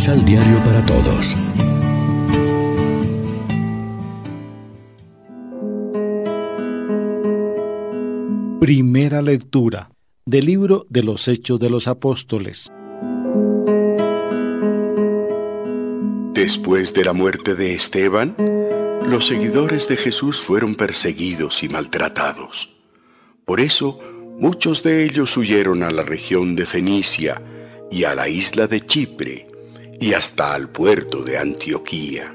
Misal Diario para Todos. Primera lectura del libro de los Hechos de los Apóstoles. Después de la muerte de Esteban, los seguidores de Jesús fueron perseguidos y maltratados. Por eso, muchos de ellos huyeron a la región de Fenicia y a la isla de Chipre y hasta al puerto de Antioquía.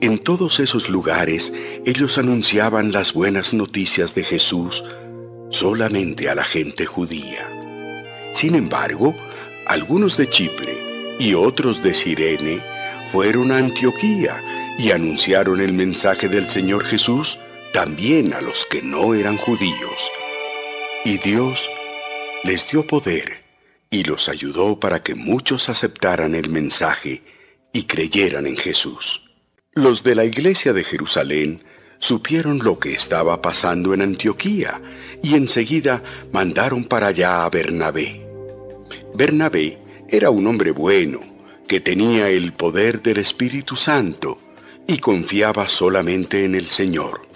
En todos esos lugares ellos anunciaban las buenas noticias de Jesús solamente a la gente judía. Sin embargo, algunos de Chipre y otros de Sirene fueron a Antioquía y anunciaron el mensaje del Señor Jesús también a los que no eran judíos. Y Dios les dio poder y los ayudó para que muchos aceptaran el mensaje y creyeran en Jesús. Los de la iglesia de Jerusalén supieron lo que estaba pasando en Antioquía y enseguida mandaron para allá a Bernabé. Bernabé era un hombre bueno, que tenía el poder del Espíritu Santo y confiaba solamente en el Señor.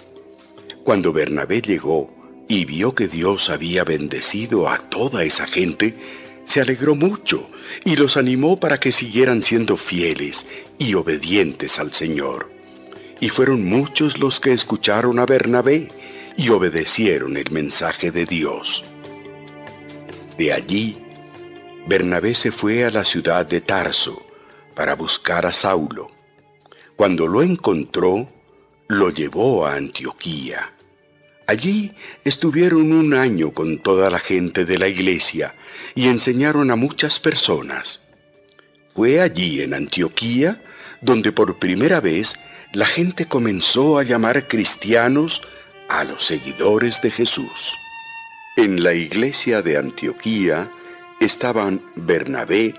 Cuando Bernabé llegó y vio que Dios había bendecido a toda esa gente, se alegró mucho y los animó para que siguieran siendo fieles y obedientes al Señor. Y fueron muchos los que escucharon a Bernabé y obedecieron el mensaje de Dios. De allí, Bernabé se fue a la ciudad de Tarso para buscar a Saulo. Cuando lo encontró, lo llevó a Antioquía. Allí estuvieron un año con toda la gente de la iglesia y enseñaron a muchas personas. Fue allí en Antioquía donde por primera vez la gente comenzó a llamar cristianos a los seguidores de Jesús. En la iglesia de Antioquía estaban Bernabé,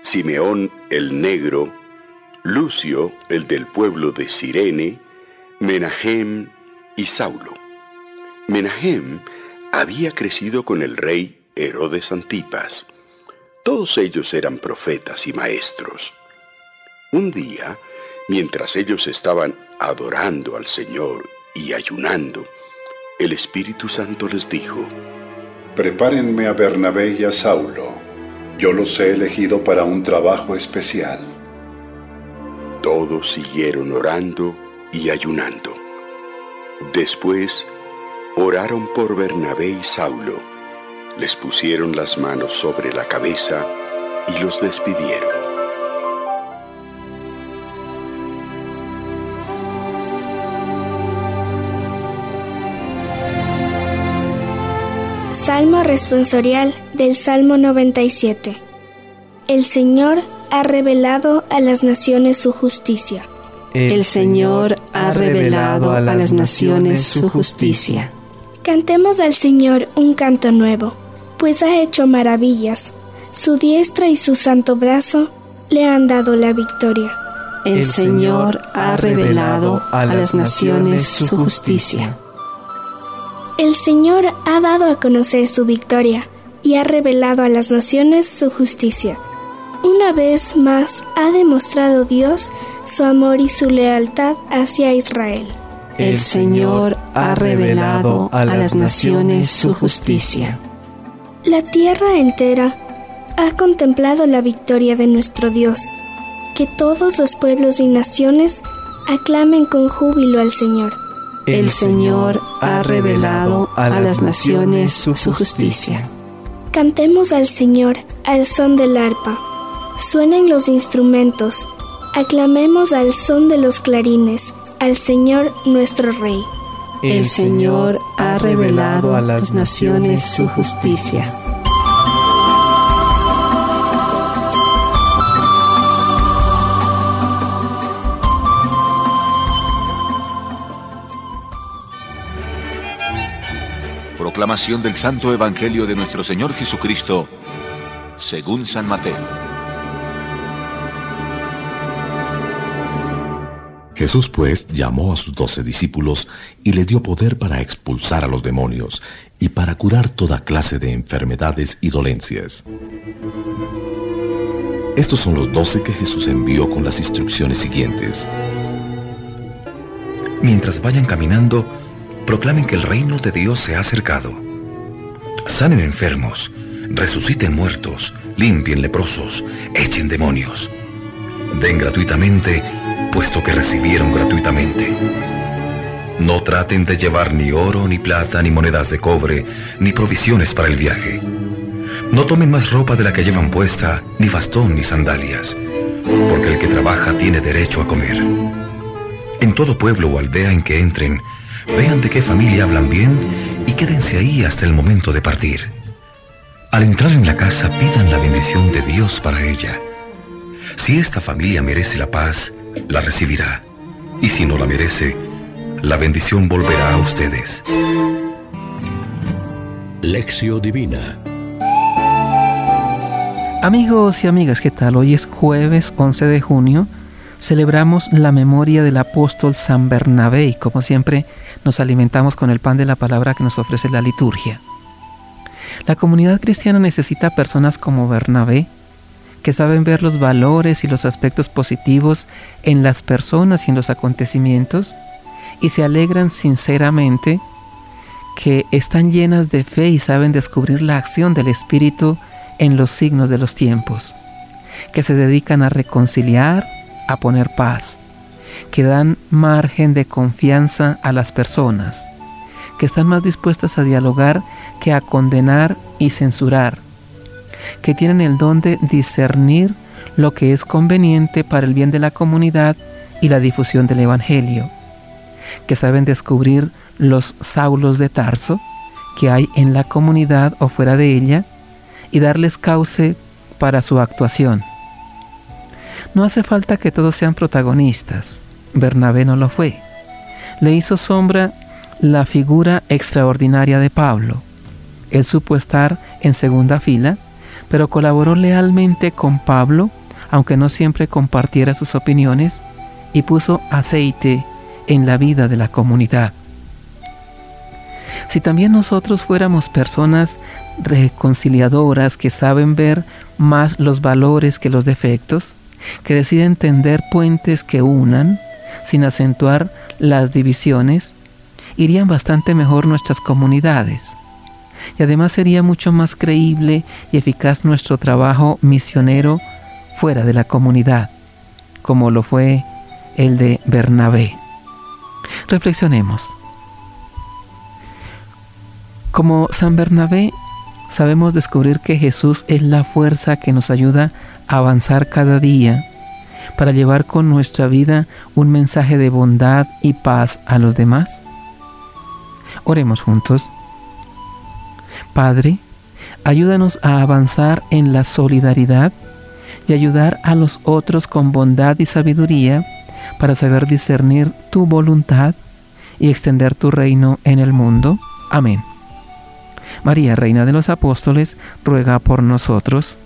Simeón el Negro, Lucio el del pueblo de Sirene, Menahem y Saulo. Menahem había crecido con el rey Herodes Antipas. Todos ellos eran profetas y maestros. Un día, mientras ellos estaban adorando al Señor y ayunando, el Espíritu Santo les dijo, Prepárenme a Bernabé y a Saulo, yo los he elegido para un trabajo especial. Todos siguieron orando y ayunando. Después, oraron por Bernabé y Saulo, les pusieron las manos sobre la cabeza y los despidieron. Salmo responsorial del Salmo 97. El Señor ha revelado a las naciones su justicia. El Señor ha revelado a las naciones su justicia. Cantemos al Señor un canto nuevo, pues ha hecho maravillas. Su diestra y su santo brazo le han dado la victoria. El Señor ha revelado a las naciones su justicia. El Señor ha dado a conocer su victoria y ha revelado a las naciones su justicia. Una vez más ha demostrado Dios su amor y su lealtad hacia Israel. El Señor ha revelado a las naciones su justicia. La tierra entera ha contemplado la victoria de nuestro Dios. Que todos los pueblos y naciones aclamen con júbilo al Señor. El Señor ha revelado a las naciones su justicia. Cantemos al Señor al son del arpa. Suenen los instrumentos. Aclamemos al son de los clarines al Señor nuestro Rey. El Señor ha revelado a las naciones su justicia. Proclamación del Santo Evangelio de nuestro Señor Jesucristo, según San Mateo. Jesús pues llamó a sus doce discípulos y les dio poder para expulsar a los demonios y para curar toda clase de enfermedades y dolencias. Estos son los doce que Jesús envió con las instrucciones siguientes. Mientras vayan caminando, proclamen que el reino de Dios se ha acercado. Sanen enfermos, resuciten muertos, limpien leprosos, echen demonios. Den gratuitamente, puesto que recibieron gratuitamente. No traten de llevar ni oro, ni plata, ni monedas de cobre, ni provisiones para el viaje. No tomen más ropa de la que llevan puesta, ni bastón, ni sandalias, porque el que trabaja tiene derecho a comer. En todo pueblo o aldea en que entren, vean de qué familia hablan bien y quédense ahí hasta el momento de partir. Al entrar en la casa pidan la bendición de Dios para ella. Si esta familia merece la paz, la recibirá. Y si no la merece, la bendición volverá a ustedes. Lección Divina Amigos y amigas, ¿qué tal? Hoy es jueves 11 de junio. Celebramos la memoria del apóstol San Bernabé y como siempre nos alimentamos con el pan de la palabra que nos ofrece la liturgia. La comunidad cristiana necesita personas como Bernabé, que saben ver los valores y los aspectos positivos en las personas y en los acontecimientos, y se alegran sinceramente que están llenas de fe y saben descubrir la acción del Espíritu en los signos de los tiempos, que se dedican a reconciliar, a poner paz, que dan margen de confianza a las personas, que están más dispuestas a dialogar que a condenar y censurar, que tienen el don de discernir lo que es conveniente para el bien de la comunidad y la difusión del Evangelio que saben descubrir los saulos de Tarso que hay en la comunidad o fuera de ella y darles cauce para su actuación. No hace falta que todos sean protagonistas. Bernabé no lo fue. Le hizo sombra la figura extraordinaria de Pablo. Él supo estar en segunda fila, pero colaboró lealmente con Pablo, aunque no siempre compartiera sus opiniones, y puso aceite en la vida de la comunidad. Si también nosotros fuéramos personas reconciliadoras que saben ver más los valores que los defectos, que deciden tender puentes que unan sin acentuar las divisiones, irían bastante mejor nuestras comunidades. Y además sería mucho más creíble y eficaz nuestro trabajo misionero fuera de la comunidad, como lo fue el de Bernabé. Reflexionemos. Como San Bernabé, sabemos descubrir que Jesús es la fuerza que nos ayuda a avanzar cada día para llevar con nuestra vida un mensaje de bondad y paz a los demás. Oremos juntos. Padre, ayúdanos a avanzar en la solidaridad y ayudar a los otros con bondad y sabiduría para saber discernir tu voluntad y extender tu reino en el mundo. Amén. María, Reina de los Apóstoles, ruega por nosotros.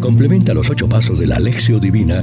Complementa los ocho pasos de la Alexio Divina